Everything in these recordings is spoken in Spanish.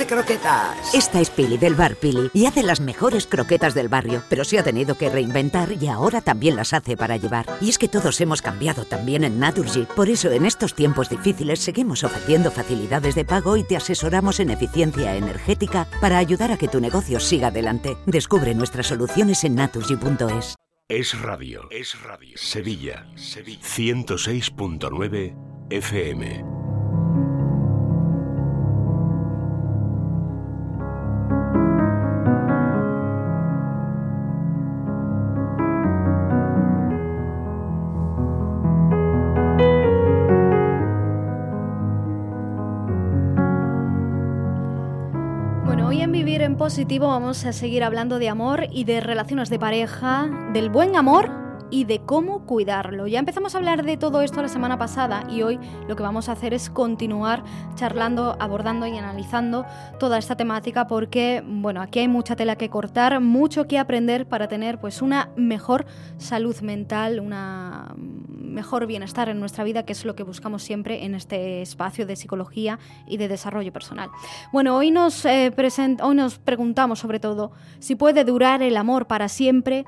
hace croquetas. Esta es Pili del bar Pili y hace las mejores croquetas del barrio, pero se ha tenido que reinventar y ahora también las hace para llevar. Y es que todos hemos cambiado también en Naturgy. Por eso en estos tiempos difíciles seguimos ofreciendo facilidades de pago y te asesoramos en eficiencia energética para ayudar a que tu negocio siga adelante. Descubre nuestras soluciones en naturgy.es. Es radio. Es radio. Sevilla. Sevilla. 106.9 FM. Positivo vamos a seguir hablando de amor y de relaciones de pareja, del buen amor y de cómo cuidarlo. Ya empezamos a hablar de todo esto la semana pasada y hoy lo que vamos a hacer es continuar charlando, abordando y analizando toda esta temática porque, bueno, aquí hay mucha tela que cortar, mucho que aprender para tener pues una mejor salud mental, una mejor bienestar en nuestra vida, que es lo que buscamos siempre en este espacio de psicología y de desarrollo personal. Bueno, hoy nos, eh, hoy nos preguntamos sobre todo si puede durar el amor para siempre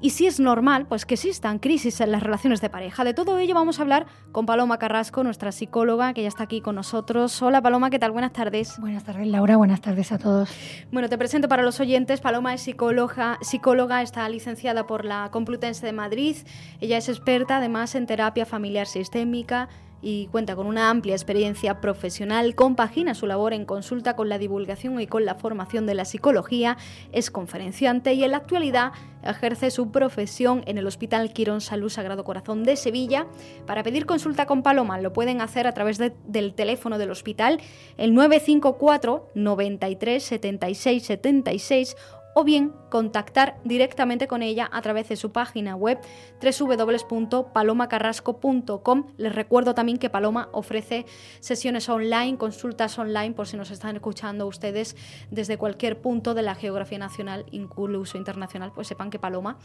y si es normal, pues que existan crisis en las relaciones de pareja. De todo ello vamos a hablar con Paloma Carrasco, nuestra psicóloga, que ya está aquí con nosotros. Hola Paloma, ¿qué tal? Buenas tardes. Buenas tardes Laura, buenas tardes a todos. Bueno, te presento para los oyentes. Paloma es psicóloga, psicóloga está licenciada por la Complutense de Madrid. Ella es experta además en terapia familiar sistémica y cuenta con una amplia experiencia profesional, compagina su labor en consulta con la divulgación y con la formación de la psicología, es conferenciante y en la actualidad ejerce su profesión en el Hospital Quirón Salud Sagrado Corazón de Sevilla. Para pedir consulta con Paloma lo pueden hacer a través del teléfono del hospital, el 954 93 76 76 o bien contactar directamente con ella a través de su página web www.palomacarrasco.com. Les recuerdo también que Paloma ofrece sesiones online, consultas online, por si nos están escuchando ustedes desde cualquier punto de la geografía nacional, incluso internacional, pues sepan que Paloma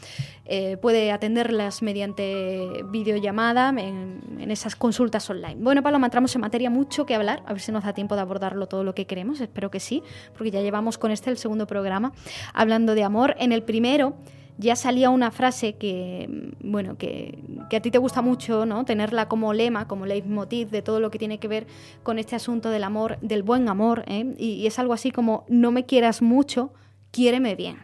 eh, puede atenderlas mediante videollamada en, en esas consultas online. Bueno, Paloma, entramos en materia, mucho que hablar, a ver si nos da tiempo de abordarlo todo lo que queremos, espero que sí, porque ya llevamos con este el segundo programa hablando de amor. En el primero ya salía una frase que, bueno, que, a ti te gusta mucho, ¿no? Tenerla como lema, como leitmotiv de todo lo que tiene que ver con este asunto del amor, del buen amor, ¿eh? y, es algo así como, no me quieras mucho, quiéreme bien.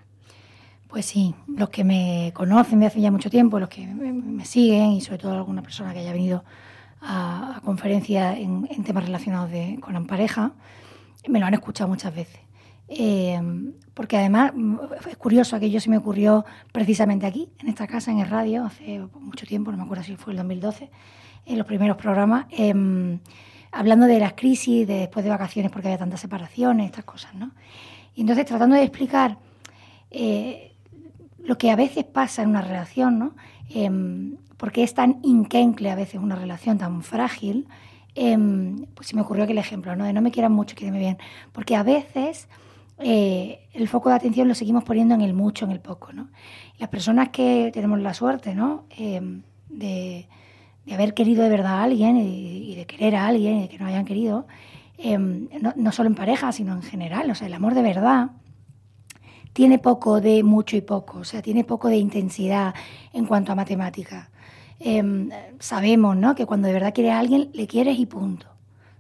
Pues sí, los que me conocen de hace ya mucho tiempo, los que me, siguen y sobre todo alguna persona que haya venido a, conferencias en, temas relacionados con la pareja, me lo han escuchado muchas veces. Eh, porque además mm, es curioso, que yo se me ocurrió precisamente aquí, en esta casa, en el radio, hace mucho tiempo, no me acuerdo si fue el 2012, en los primeros programas, em, hablando de las crisis, de después de vacaciones porque había tantas separaciones, estas cosas, ¿no? Y entonces tratando de explicar eh, lo que a veces pasa en una relación, ¿no? Em, porque es tan inquencle a veces una relación tan frágil, em, pues se me ocurrió aquel ejemplo, ¿no? De no me quieran mucho, quédeme bien. Porque a veces eh, el foco de atención lo seguimos poniendo en el mucho, en el poco. ¿no? Las personas que tenemos la suerte ¿no? Eh, de, haber querido de verdad a alguien y, de querer a alguien y de que no hayan querido, eh, no, no, solo en pareja, sino en general, o sea, el amor de verdad tiene poco de mucho y poco, o sea, tiene poco de intensidad en cuanto a matemática. sabemos ¿no? que cuando de verdad quieres a alguien, le quieres y punto.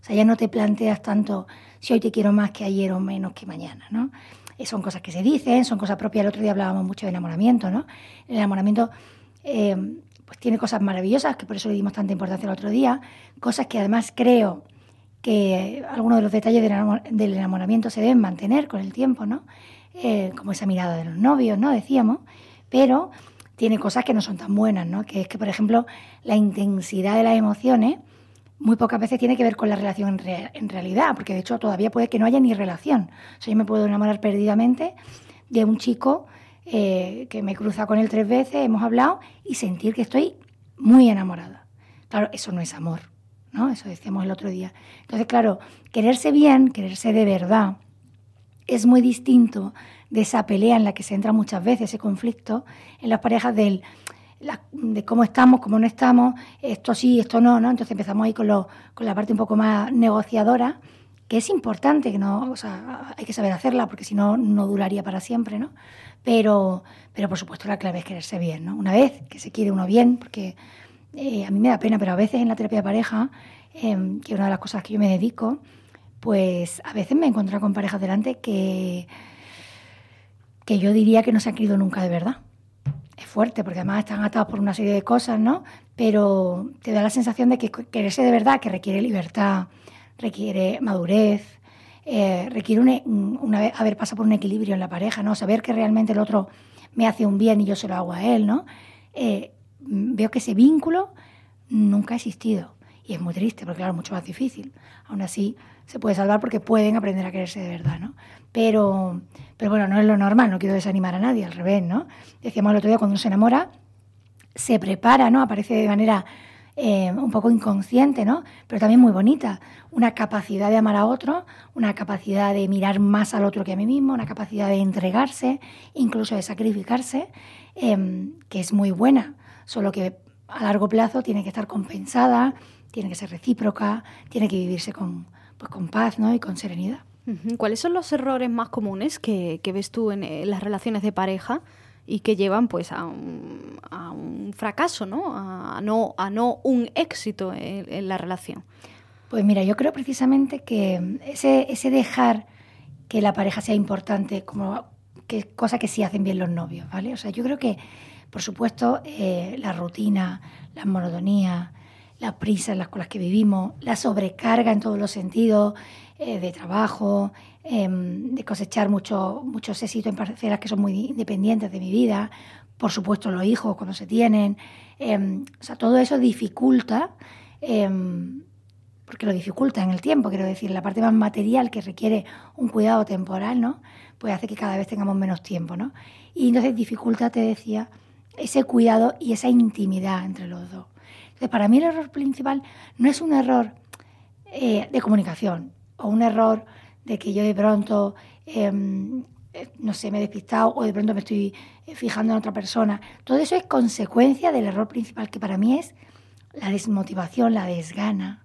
O sea, ya no te planteas tanto si hoy te quiero más que ayer o menos que mañana, ¿no? Eh, son cosas que se dicen, son cosas propias. El otro día hablábamos mucho de enamoramiento, ¿no? El enamoramiento eh, pues tiene cosas maravillosas, que por eso le dimos tanta importancia el otro día, cosas que además creo que algunos de los detalles del enamoramiento se deben mantener con el tiempo, ¿no? Eh, como esa mirada de los novios, ¿no? Decíamos, pero tiene cosas que no son tan buenas, ¿no? Que es que, por ejemplo, la intensidad de las emociones muy pocas veces tiene que ver con la relación en, realidad, porque de hecho todavía puede que no haya ni relación. O sea, yo me puedo enamorar perdidamente de un chico eh, que me cruza con él tres veces, hemos hablado, y sentir que estoy muy enamorada. Claro, eso no es amor, ¿no? Eso decíamos el otro día. Entonces, claro, quererse bien, quererse de verdad, es muy distinto de esa pelea en la que se entra muchas veces, ese conflicto en las parejas del de cómo estamos, cómo no estamos, esto sí, esto no, ¿no? Entonces empezamos ahí con, lo, con la parte un poco más negociadora que es importante, que no, o sea, hay que saber hacerla porque si no, no duraría para siempre, ¿no? Pero, pero por supuesto la clave es quererse bien, ¿no? Una vez que se quiere uno bien, porque eh, a mí me da pena, pero a veces en la terapia de pareja, em, que es una de las cosas que yo me dedico, pues a veces me he encontrado con parejas delante que, que yo diría que no se han querido nunca de verdad. Es fuerte, porque además están atados por una serie de cosas, ¿no? Pero te da la sensación de que quererse de verdad, que requiere libertad, requiere madurez, eh, requiere una, haber pasado por un equilibrio en la pareja, ¿no? Saber que realmente el otro me hace un bien y yo se lo hago a él, ¿no? Eh, veo que ese vínculo nunca ha existido. Y es muy triste, porque claro, mucho más difícil. Aún así, se puede salvar porque pueden aprender a quererse de verdad, ¿no? Pero, pero bueno, no es lo normal, no quiero desanimar a nadie, al revés, ¿no? Decíamos el otro día, cuando uno se enamora, se prepara, ¿no? Aparece de manera eh, un poco inconsciente, ¿no? Pero también muy bonita. Una capacidad de amar a otro, una capacidad de mirar más al otro que a mí mismo, una capacidad de entregarse, incluso de sacrificarse, em, que es muy buena. Solo que a largo plazo tiene que estar compensada, tiene que ser recíproca, tiene que vivirse con, pues, con paz ¿no? y con serenidad. ¿Cuáles son los errores más comunes que, ves tú en las relaciones de pareja? y que llevan pues a un, a un fracaso, ¿no? A, no, a no un éxito en, la relación. Pues mira, yo creo precisamente que ese, ese dejar que la pareja sea importante, como que cosa que sí hacen bien los novios, ¿vale? O sea, yo creo que, por supuesto, eh, la rutina, la monotonía, la prisa en las con las que vivimos, la sobrecarga en todos los sentidos, eh, de trabajo, Em, de cosechar mucho, muchos éxitos en parcelas que son muy independientes de mi vida, por supuesto los hijos cuando se tienen, em, o sea, todo eso dificulta, em, porque lo dificulta en el tiempo, quiero decir, la parte más material que requiere un cuidado temporal, ¿no? Pues hace que cada vez tengamos menos tiempo, ¿no? Y entonces dificulta, te decía, ese cuidado y esa intimidad entre los dos. Entonces, para mí el error principal no es un error eh, de comunicación o un error de que yo de pronto, em, eh, no sé, me he despistado o de pronto me estoy eh, fijando en otra persona. Todo eso es consecuencia del error principal que para mí es la desmotivación, la desgana,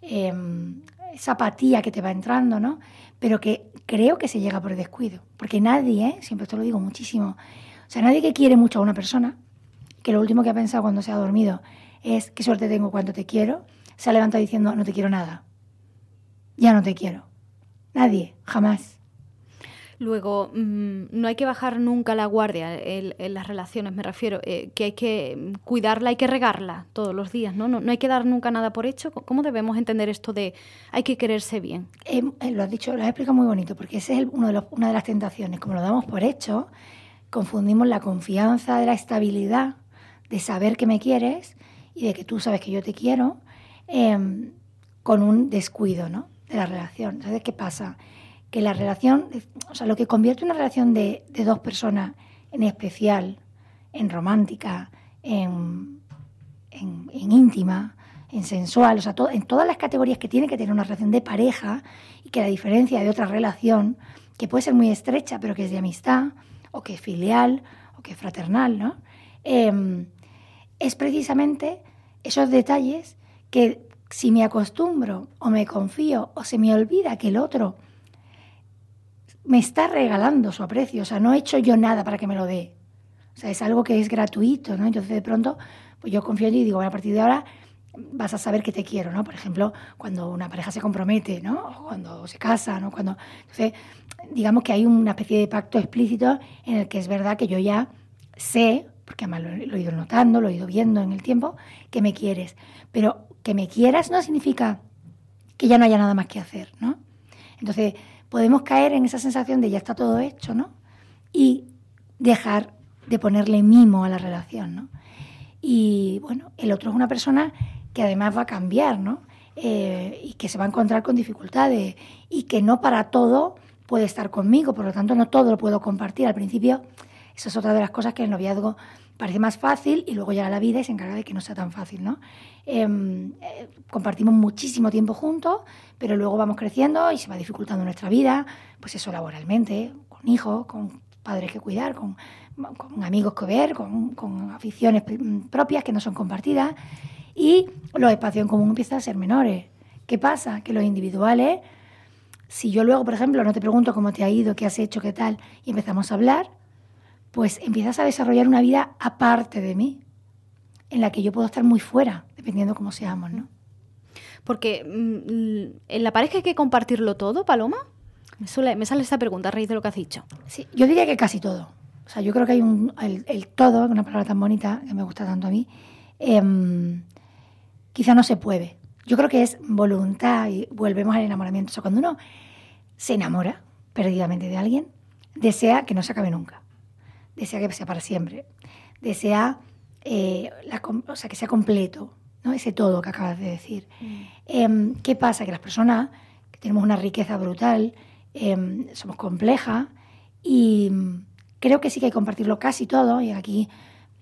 em, esa apatía que te va entrando, ¿no? Pero que creo que se llega por descuido. Porque nadie, ¿eh? siempre esto lo digo muchísimo, o sea, nadie que quiere mucho a una persona, que lo último que ha pensado cuando se ha dormido es qué suerte tengo cuando te quiero, se ha levantado diciendo no te quiero nada. Ya no te quiero. Nadie, jamás. Luego, mm, no hay que bajar nunca la guardia en, las relaciones, me refiero, eh, que hay que cuidarla, hay que regarla todos los días, ¿no? ¿no? hay que dar nunca nada por hecho. ¿Cómo debemos entender esto de hay que quererse bien? Eh, eh, lo has dicho, lo has explicado muy bonito, porque esa es uno de los, una de las tentaciones. Como lo damos por hecho, confundimos la confianza de la estabilidad, de saber que me quieres y de que tú sabes que yo te quiero, em, con un descuido, ¿no? de la relación. Entonces, ¿qué pasa? Que la relación, o sea, lo que convierte una relación de, dos personas en especial, en romántica, en, íntima, en sensual, o sea, en todas las categorías que tiene que tener una relación de pareja y que la diferencia de otra relación, que puede ser muy estrecha, pero que es de amistad, o que es filial, o que es fraternal, ¿no? Em, es precisamente esos detalles que si me acostumbro o me confío o se me olvida que el otro me está regalando su aprecio, o sea, no he hecho yo nada para que me lo dé. O sea, es algo que es gratuito, ¿no? Entonces de pronto, pues yo confío en ti y digo, a partir de ahora vas a saber que te quiero, ¿no? Por ejemplo, cuando una pareja se compromete, ¿no? O cuando se casa, ¿no? Cuando, entonces, digamos que hay una especie de pacto explícito en el que es verdad que yo ya sé, porque además lo, he ido notando, lo he ido viendo en el tiempo, que me quieres. Pero que me quieras no significa que ya no haya nada más que hacer, ¿no? Entonces, podemos caer en esa sensación de ya está todo hecho, ¿no? Y dejar de ponerle mimo a la relación, ¿no? Y bueno, el otro es una persona que además va a cambiar, ¿no? Eh, y que se va a encontrar con dificultades y que no para todo puede estar conmigo, por lo tanto no todo lo puedo compartir. Al principio, esa es otra de las cosas que el noviazgo parece más fácil y luego llega la vida y se encarga de que no sea tan fácil, ¿no? Em, eh, compartimos muchísimo tiempo juntos, pero luego vamos creciendo y se va dificultando nuestra vida, pues eso laboralmente, con hijos, con padres que cuidar, con, amigos que ver, con, aficiones propias que no son compartidas y los espacios en común empiezan a ser menores. ¿Qué pasa? Que los individuales Si yo luego, por ejemplo, no te pregunto cómo te ha ido, qué has hecho, qué tal, y empezamos a hablar, pues empiezas a desarrollar una vida aparte de mí, en la que yo puedo estar muy fuera, dependiendo cómo seamos, ¿no? Porque mm, en la pareja hay que compartirlo todo, Paloma. Me, sale esta pregunta a raíz de lo que has dicho. Sí, yo diría que casi todo. O sea, yo creo que hay un, el, todo, una palabra tan bonita que me gusta tanto a mí, em, quizá no se puede. Yo creo que es voluntad y volvemos al enamoramiento. O sea, cuando uno se enamora perdidamente de alguien, desea que no se acabe nunca. Desea que sea para siempre. Desea eh, o sea, que sea completo, ¿no? ese todo que acabas de decir. Mm. Em, ¿Qué pasa? Que las personas que tenemos una riqueza brutal, em, somos complejas y mm, creo que sí que hay que compartirlo casi todo y aquí,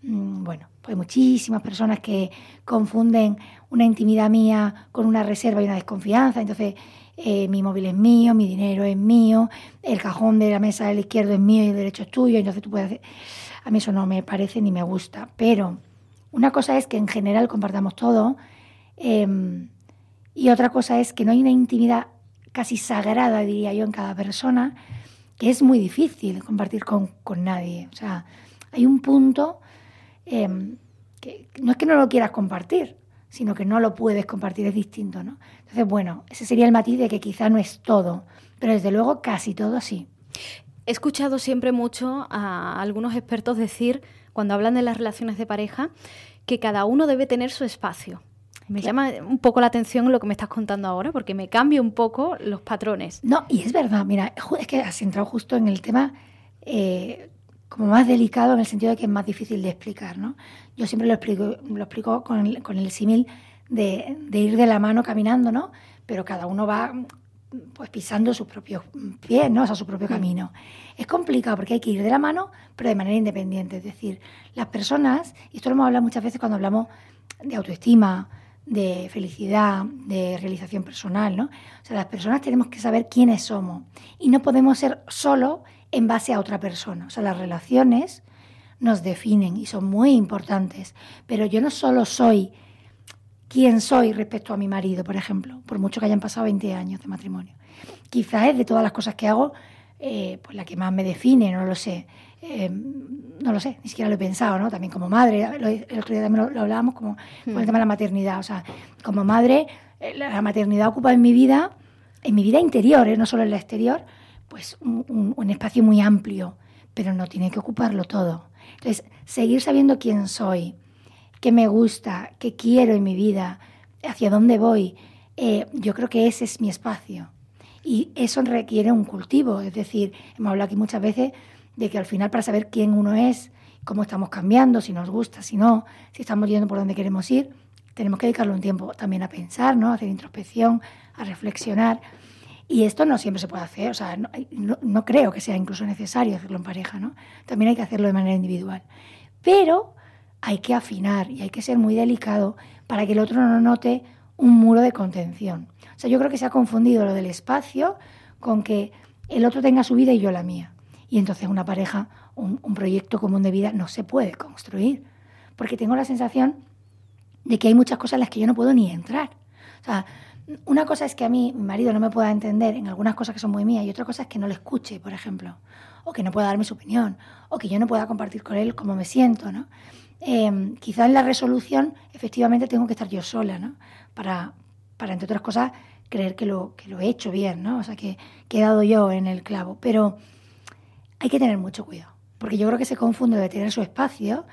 mm, bueno, hay muchísimas personas que confunden una intimidad mía con una reserva y una desconfianza, entonces eh, mi móvil es mío, mi dinero es mío, el cajón de la mesa del izquierdo es mío y el derecho es tuyo, entonces tú puedes hacer... A mí eso no me parece ni me gusta, pero una cosa es que en general compartamos todo em, y otra cosa es que no hay una intimidad casi sagrada, diría yo, en cada persona, que es muy difícil compartir con, nadie. O sea, hay un punto em, que no es que no lo quieras compartir, sino que no lo puedes compartir, es distinto, ¿no? Entonces, bueno, ese sería el matiz de que quizá no es todo, pero desde luego casi todo sí. He escuchado siempre mucho a algunos expertos decir, cuando hablan de las relaciones de pareja, que cada uno debe tener su espacio. Me llama un poco la atención lo que me estás contando ahora, porque me cambia un poco los patrones. No, y es verdad, mira, es que has entrado justo en el tema eh, como más delicado en el sentido de que es más difícil de explicar, ¿no? Yo siempre lo explico, lo explico con el, con el símil de, de, ir de la mano caminando, ¿no? Pero cada uno va pues pisando sus propios pies, ¿no? O sea, su propio mm. camino. Es complicado porque hay que ir de la mano, pero de manera independiente. Es decir, las personas, y esto lo hemos hablado muchas veces cuando hablamos de autoestima, de felicidad, de realización personal, ¿no? O sea, las personas tenemos que saber quiénes somos y no podemos ser solo en base a otra persona. O sea, las relaciones nos definen y son muy importantes, pero yo no solo soy quién soy respecto a mi marido, por ejemplo, por mucho que hayan pasado 20 años de matrimonio. Quizás es de todas las cosas que hago, eh, pues la que más me define, no lo sé. Eh, no lo sé, ni siquiera lo he pensado, ¿no? También como madre, el otro día también lo, hablábamos como con el mm. tema de la maternidad. O sea, como madre, eh, la maternidad ocupa en mi vida, en mi vida interior, no solo en la exterior, pues un, espacio muy amplio, pero no tiene que ocuparlo todo. Entonces, seguir sabiendo quién soy, qué me gusta, qué quiero en mi vida, hacia dónde voy, eh, yo creo que ese es mi espacio. Y eso requiere un cultivo, es decir, hemos hablado aquí muchas veces de que al final para saber quién uno es, cómo estamos cambiando, si nos gusta, si no, si estamos yendo por donde queremos ir, tenemos que dedicarle un tiempo también a pensar, ¿no? a hacer introspección, a reflexionar. Y esto no siempre se puede hacer, o sea, no, no creo que sea incluso necesario hacerlo en pareja, ¿no? También hay que hacerlo de manera individual. Pero hay que afinar y hay que ser muy delicado para que el otro no note un muro de contención. O sea, yo creo que se ha confundido lo del espacio con que el otro tenga su vida y yo la mía. Y entonces una pareja, un, proyecto común de vida no se puede construir. Porque tengo la sensación de que hay muchas cosas en las que yo no puedo ni entrar. O sea, una cosa es que a mí, mi marido, no me pueda entender en algunas cosas que son muy mías y otra cosa es que no le escuche, por ejemplo, o que no pueda darme su opinión, o que yo no pueda compartir con él cómo me siento, ¿no? eh, quizás en la resolución efectivamente tengo que estar yo sola, ¿no? Para, para entre otras cosas, creer que lo, que lo he hecho bien, ¿no? O sea, que, he dado yo en el clavo. Pero hay que tener mucho cuidado, porque yo creo que se confunde de tener su espacio.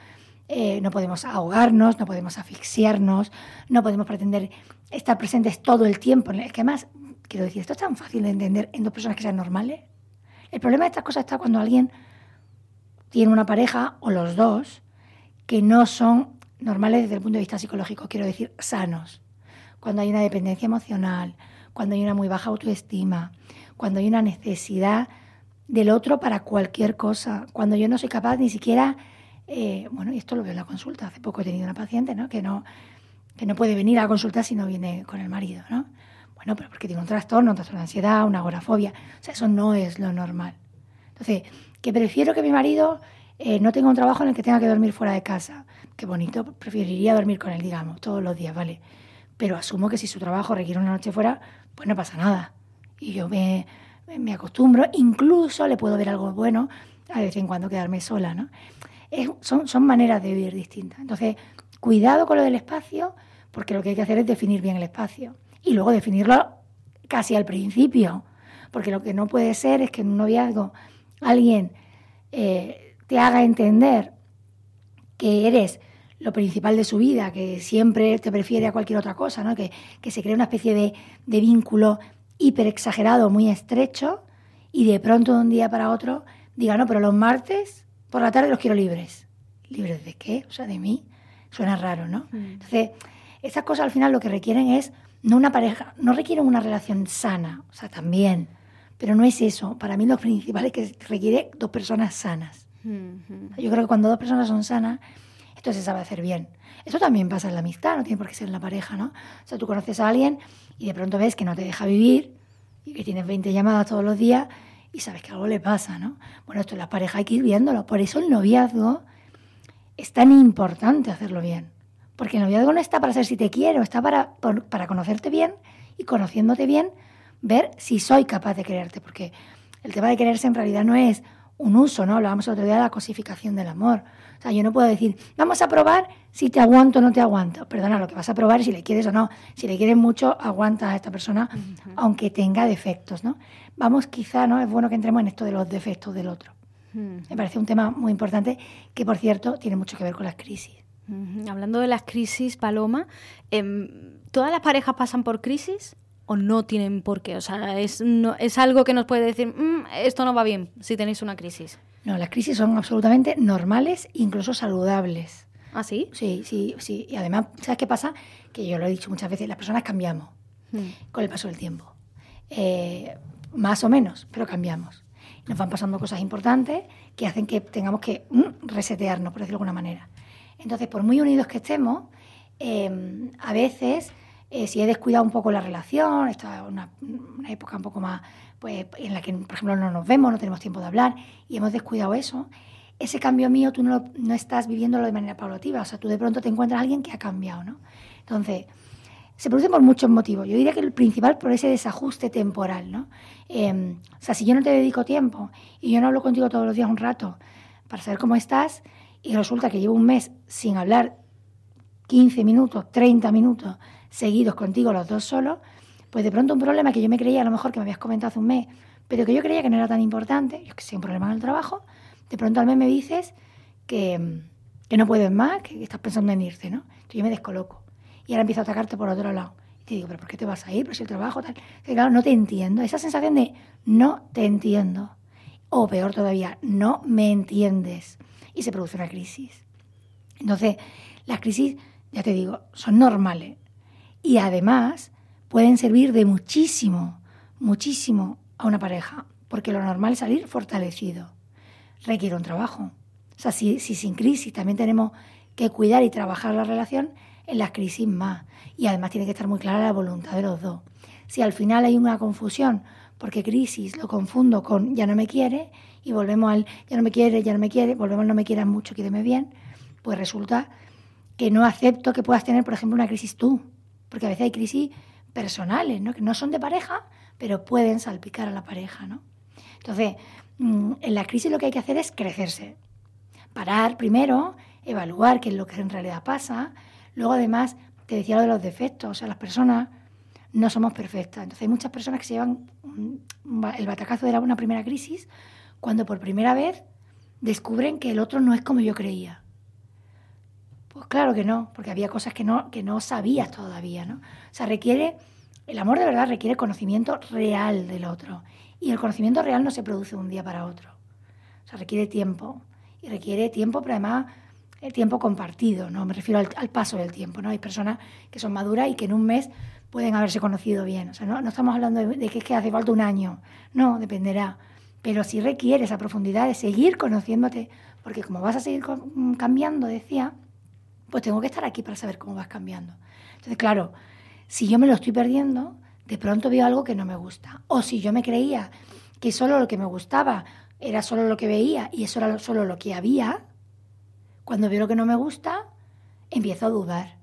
Eh, no podemos ahogarnos, no podemos asfixiarnos, no podemos pretender estar presentes todo el tiempo. Es que además, quiero decir, esto es tan fácil de entender en dos personas que sean normales. El problema de estas cosas está cuando alguien tiene una pareja o los dos que no son normales desde el punto de vista psicológico, quiero decir, sanos. Cuando hay una dependencia emocional, cuando hay una muy baja autoestima, cuando hay una necesidad del otro para cualquier cosa, cuando yo no soy capaz ni siquiera, eh, bueno, y esto lo veo en la consulta, hace poco he tenido una paciente ¿no? Que, no, que no puede venir a consulta si no viene con el marido, ¿no? Bueno, pero porque tiene un trastorno, un trastorno de ansiedad, una agorafobia, o sea, eso no es lo normal. Entonces, que prefiero que mi marido eh, no tengo un trabajo en el que tenga que dormir fuera de casa. Qué bonito, preferiría dormir con él, digamos, todos los días, ¿vale? Pero asumo que si su trabajo requiere una noche fuera, pues no pasa nada. y yo me, me acostumbro, incluso le puedo ver algo bueno a vez en cuando quedarme sola, ¿no? Son, maneras de vivir distintas. Entonces, cuidado con lo del espacio, porque lo que hay que hacer es definir bien el espacio y luego definirlo casi al principio, porque lo que no puede ser es que en un noviazgo alguien eh, te haga entender que eres lo principal de su vida, que siempre te prefiere a cualquier otra cosa, ¿no? que, se cree una especie de, de vínculo hiper exagerado, muy estrecho, y de pronto de un día para otro diga, no, pero los martes por la tarde los quiero libres. ¿Libres de qué? O sea, de mí. Suena raro, ¿no? Mm. Entonces, esas cosas al final lo que requieren es no una pareja, no requieren una relación sana, o sea, también, pero no es eso. Para mí lo principal es que requiere dos personas sanas. Yo creo que cuando dos personas son sanas, esto se sabe hacer bien. Eso también pasa en la amistad, no tiene por qué ser en la pareja, ¿no? O sea, tú conoces a alguien y de pronto ves que no te deja vivir y que tienes 20 llamadas todos los días y sabes que algo le pasa, ¿no? Bueno, esto en la pareja hay que ir viéndolo. Por eso el noviazgo es tan importante hacerlo bien. Porque el noviazgo no está para ser si te quiero, está para, para conocerte bien y conociéndote bien, ver si soy capaz de quererte. Porque el tema de quererse en realidad no es un uso, ¿no? Hablábamos el otro día de la cosificación del amor. O sea, yo no puedo decir, vamos a probar si te aguanto o no te aguanto. Perdona, lo que vas a probar es si le quieres o no. Si le quieres mucho, aguantas a esta persona, aunque tenga defectos, ¿no? Vamos, quizá, ¿no? Es bueno que entremos en esto de los defectos del otro. Me parece un tema muy importante que, por cierto, tiene mucho que ver con las crisis. Hablando de las crisis, Paloma, em, ¿todas las parejas pasan por crisis o no tienen por qué? O sea, es, es algo que nos puede decir, mm, esto no va bien si tenéis una crisis. No, las crisis son absolutamente normales, incluso saludables. ¿Ah, sí? Sí, sí, sí. Y además, ¿sabes qué pasa? Que yo lo he dicho muchas veces, las personas cambiamos mm. con el paso del tiempo. Eh, más o menos, pero cambiamos nos van pasando cosas importantes que hacen que tengamos que mm, resetearnos, por decirlo de alguna manera. Entonces, por muy unidos que estemos, em, a veces, eh, si he descuidado un poco la relación, esta es una, época un poco más, pues, en la que, por ejemplo, no nos vemos, no tenemos tiempo de hablar, y hemos descuidado eso, ese cambio mío tú no, no estás viviéndolo de manera paulativa, o sea, tú de pronto te encuentras a alguien que ha cambiado, ¿no? Entonces, se produce por muchos motivos. Yo diría que el principal por ese desajuste temporal, ¿no? Em, o sea, si yo no te dedico tiempo y yo no hablo contigo todos los días un rato para saber cómo estás y resulta que llevo un mes sin hablar 15 minutos, 30 minutos seguidos contigo los dos solos, pues de pronto un problema que yo me creía a lo mejor que me habías comentado hace un mes, pero que yo creía que no era tan importante, yo que sé, un problema en el trabajo, de pronto al mes me dices que, que no puedes más, que estás pensando en irte, ¿no? Entonces yo me descoloco y ahora empiezo a atacarte por otro lado. Y te digo, ¿pero por qué te vas a ir? Pero si el trabajo tal. Claro, no te entiendo. Esa sensación de no te entiendo. O peor todavía, no me entiendes. Y se produce una crisis. Entonces, las crisis, ya te digo, son normales. Y además pueden servir de muchísimo, muchísimo a una pareja. Porque lo normal es salir fortalecido. Requiere un trabajo. O sea, si, si sin crisis también tenemos que cuidar y trabajar la relación, en las crisis más. Y además tiene que estar muy clara la voluntad de los dos. Si al final hay una confusión, porque crisis lo confundo con ya no me quiere, y volvemos al ya no me quiere, ya no me quiere, volvemos al no me quieras mucho, quédeme bien, pues resulta que no acepto que puedas tener, por ejemplo, una crisis tú. Porque a veces hay crisis personales, ¿no? que no son de pareja, pero pueden salpicar a la pareja. ¿no? Entonces, mm, en la crisis lo que hay que hacer es crecerse. Parar primero, evaluar qué es lo que en realidad pasa, Luego, además, te decía lo de los defectos, o sea, las personas no somos perfectas. Entonces, hay muchas personas que se llevan el batacazo de una primera crisis cuando por primera vez descubren que el otro no es como yo creía. Pues claro que no, porque había cosas que no, que no sabías todavía, ¿no? O sea, requiere, el amor de verdad requiere conocimiento real del otro. Y el conocimiento real no se produce de un día para otro. O sea, requiere tiempo. Y requiere tiempo, pero además el tiempo compartido, ¿no? Me refiero al, paso del tiempo, ¿no? Hay personas que son maduras y que en un mes pueden haberse conocido bien. O sea, no, estamos hablando de, que es que hace falta un año. No, dependerá. Pero si requiere esa profundidad de seguir conociéndote, porque como vas a seguir cambiando, decía, pues tengo que estar aquí para saber cómo vas cambiando. Entonces, claro, si yo me lo estoy perdiendo, de pronto veo algo que no me gusta. O si yo me creía que solo lo que me gustaba era solo lo que veía y eso era solo lo que había, cuando veo lo que no me gusta, empiezo a dudar.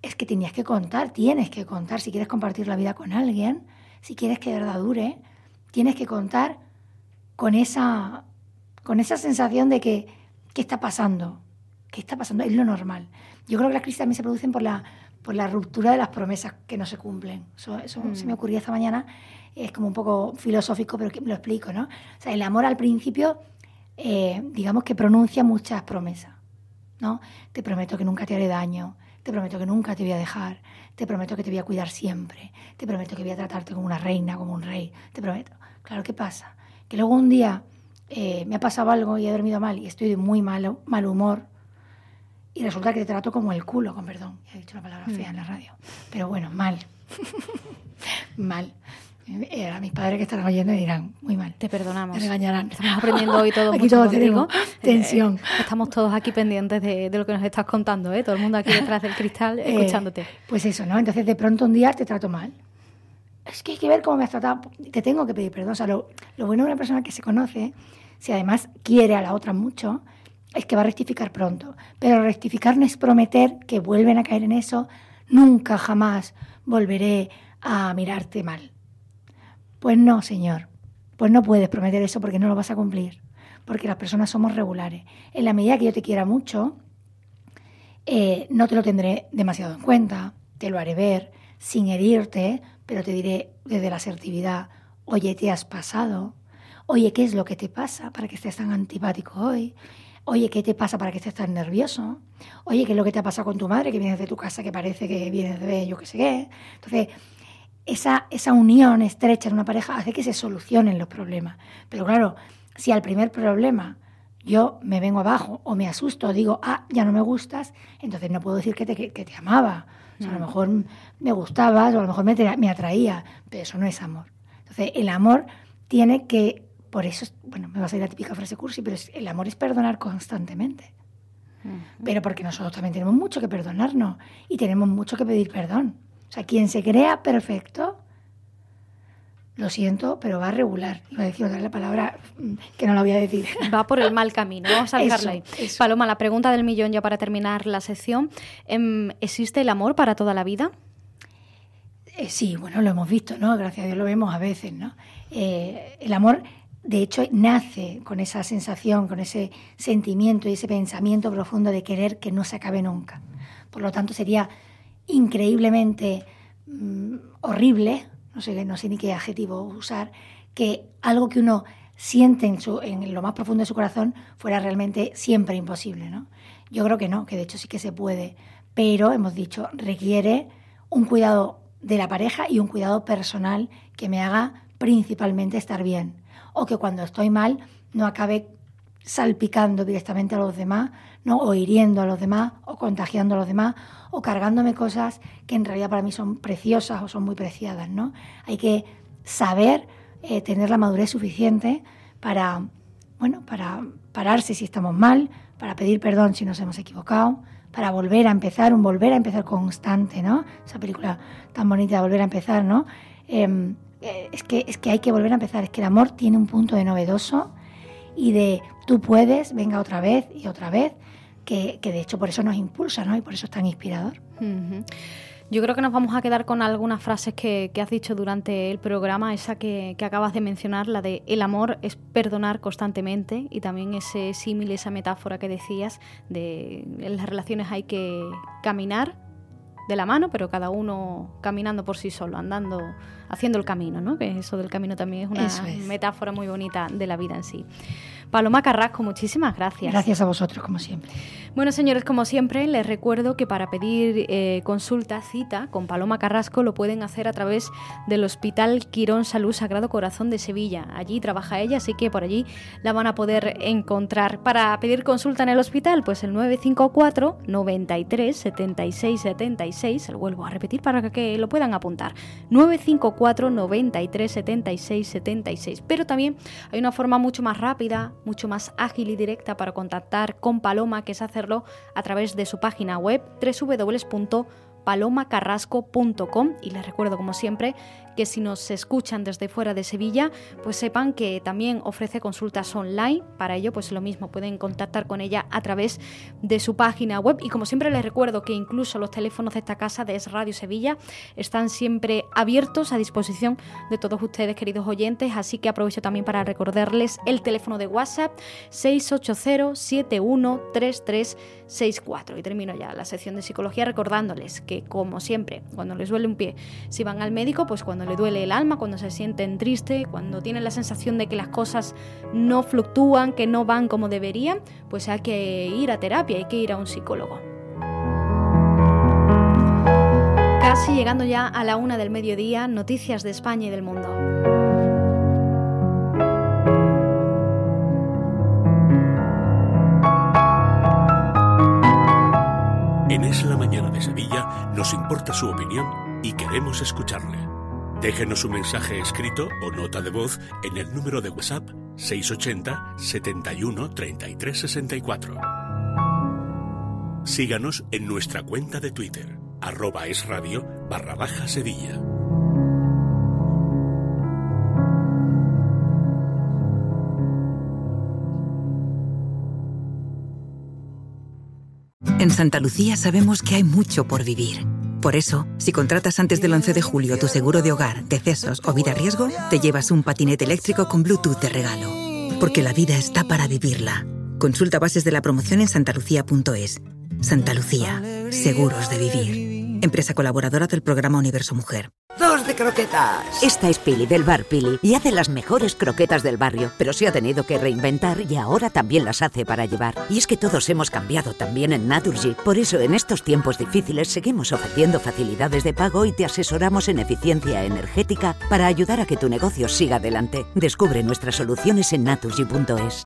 Es que tenías que contar, tienes que contar. Si quieres compartir la vida con alguien, si quieres que de verdad dure, tienes que contar con esa, con esa sensación de que, ¿qué está pasando? ¿Qué está pasando? Es lo normal. Yo creo que las crisis también se producen por la, por la ruptura de las promesas que no se cumplen. Eso, eso se me mm. ocurría esta mañana, es como un poco filosófico, pero que lo explico, ¿no? O sea, el amor al principio, eh, digamos que pronuncia muchas promesas, ¿no? Te prometo que nunca te haré daño, te prometo que nunca te voy a dejar, te prometo que te voy a cuidar siempre, te prometo que voy a tratarte como una reina, como un rey, te prometo. Claro, ¿qué pasa? Que luego un día eh, me ha pasado algo y he dormido mal y estoy de muy malo, mal humor y resulta que te trato como el culo, con perdón. He dicho la palabra fea en la radio. Pero bueno, mal. mal. Eh, a mis padres que están oyendo dirán, muy mal. Te perdonamos. Te regañarán. Estamos aprendiendo hoy todos aquí todos tenemos tensión. Eh, estamos todos aquí pendientes de, lo que nos estás contando, ¿eh? Todo el mundo aquí detrás del cristal escuchándote. Pues eso, ¿no? Entonces de pronto un día te trato mal es que hay que ver cómo me has tratado, te tengo que pedir perdón. O sea, lo, bueno de una persona que se conoce, si además quiere a la otra mucho, es que va a rectificar pronto. Pero rectificar no es prometer que vuelven a caer en eso, nunca jamás volveré a mirarte mal. Pues no, señor. Pues no puedes prometer eso porque no lo vas a cumplir. Porque las personas somos regulares. En la medida que yo te quiera mucho, eh, no te lo tendré demasiado en cuenta, te lo haré ver, sin herirte, pero te diré desde la asertividad, oye, ¿te has pasado? Oye, ¿qué es lo que te pasa para que estés tan antipático hoy? Oye, ¿qué te pasa para que estés tan nervioso? Oye, ¿qué es lo que te ha pasado con tu madre que vienes de tu casa que parece que vienes de yo qué sé qué? Entonces, esa, esa unión estrecha en una pareja hace que se solucionen los problemas. Pero claro, si al primer problema yo me vengo abajo o me asusto o digo, ah, ya no me gustas, entonces no puedo decir que te, que te amaba a lo mejor me gustabas o a lo mejor me, atraía, pero eso no es amor. Entonces, el amor tiene que, por eso, bueno, me va a salir la típica frase cursi, pero el amor es perdonar constantemente. Pero porque nosotros también tenemos mucho que perdonarnos y tenemos mucho que pedir perdón. O sea, quien se crea perfecto, lo siento, pero va a regular. Iba a decir otra la palabra que no la voy a decir. Va por el mal camino. Vamos a dejarla ahí. Paloma, la pregunta del millón ya para terminar la sección. Em, ¿Existe el amor para toda la vida? Eh, sí, bueno, lo hemos visto, ¿no? Gracias a Dios lo vemos a veces, ¿no? Eh, el amor, de hecho, nace con esa sensación, con ese sentimiento y ese pensamiento profundo de querer que no se acabe nunca. Por lo tanto, sería increíblemente mm, horrible no sé, no sé ni qué adjetivo usar, que algo que uno siente en, su, en lo más profundo de su corazón fuera realmente siempre imposible. ¿no? Yo creo que no, que de hecho sí que se puede, pero hemos dicho, requiere un cuidado de la pareja y un cuidado personal que me haga principalmente estar bien. O que cuando estoy mal no acabe salpicando directamente a los demás, ¿no? o hiriendo a los demás, o contagiando a los demás, o cargándome cosas que en realidad para mí son preciosas o son muy preciadas. ¿no? Hay que saber eh, tener la madurez suficiente para, bueno, para pararse si estamos mal, para pedir perdón si nos hemos equivocado, para volver a empezar, un volver a empezar constante, ¿no? Esa película tan bonita de volver a empezar, ¿no? Em, eh, es, que, es que hay que volver a empezar, es que el amor tiene un punto de novedoso y de tú puedes, venga otra vez y otra vez, que, de hecho por eso nos impulsa, ¿no? Y por eso es tan inspirador. Yo creo que nos vamos a quedar con algunas frases que, has dicho durante el programa, esa que, acabas de mencionar, la de el amor es perdonar constantemente y también ese símil, esa metáfora que decías de en las relaciones hay que caminar de la mano, pero cada uno caminando por sí solo, andando, haciendo el camino, ¿no? Que eso del camino también es una metáfora muy bonita de la vida en sí. Paloma Carrasco, muchísimas gracias. Gracias a vosotros, como siempre. Bueno, señores, como siempre, les recuerdo que para pedir eh, consulta, cita con Paloma Carrasco, lo pueden hacer a través del Hospital Quirón Salud Sagrado Corazón de Sevilla. Allí trabaja ella, así que por allí la van a poder encontrar. Para pedir consulta en el hospital, pues el 954 93 76 76, lo vuelvo a repetir para que lo puedan apuntar. 954 93 76 76. Pero también hay una forma mucho más rápida, mucho más ágil y directa para contactar con Paloma, que es a través de su página web www.palomacarrasco.com y les recuerdo como siempre que si nos escuchan desde fuera de Sevilla, pues sepan que también ofrece consultas online. Para ello, pues lo mismo, pueden contactar con ella a través de su página web. Y como siempre les recuerdo que incluso los teléfonos de esta casa de Es Radio Sevilla están siempre abiertos a disposición de todos ustedes, queridos oyentes. Así que aprovecho también para recordarles el teléfono de WhatsApp 680 713364. Y termino ya la sección de psicología recordándoles que, como siempre, cuando les duele un pie, si van al médico, pues cuando le duele el alma, cuando se sienten tristes, cuando tienen la sensación de que las cosas no fluctúan, que no van como deberían, pues hay que ir a terapia, hay que ir a un psicólogo. Casi llegando ya a la una del mediodía, noticias de España y del mundo. En Es la Mañana de Sevilla nos importa su opinión y queremos escucharle. Déjenos un mensaje escrito o nota de voz en el número de WhatsApp 680 71 33 64. Síganos en nuestra cuenta de Twitter, arroba es barra baja Sevilla. En Santa Lucía sabemos que hay mucho por vivir. Por eso, si contratas antes del 11 de julio tu seguro de hogar, decesos o vida riesgo, te llevas un patinete eléctrico con Bluetooth de regalo. Porque la vida está para vivirla. Consulta bases de la promoción en santalucía.es. Santa Lucía, seguros de vivir. Empresa colaboradora del programa Universo Mujer. ¡Dos de croquetas! Esta es Pili del bar Pili y hace las mejores croquetas del barrio, pero se ha tenido que reinventar y ahora también las hace para llevar. Y es que todos hemos cambiado también en Naturgy. Por eso en estos tiempos difíciles seguimos ofreciendo facilidades de pago y te asesoramos en eficiencia energética para ayudar a que tu negocio siga adelante. Descubre nuestras soluciones en naturgy.es.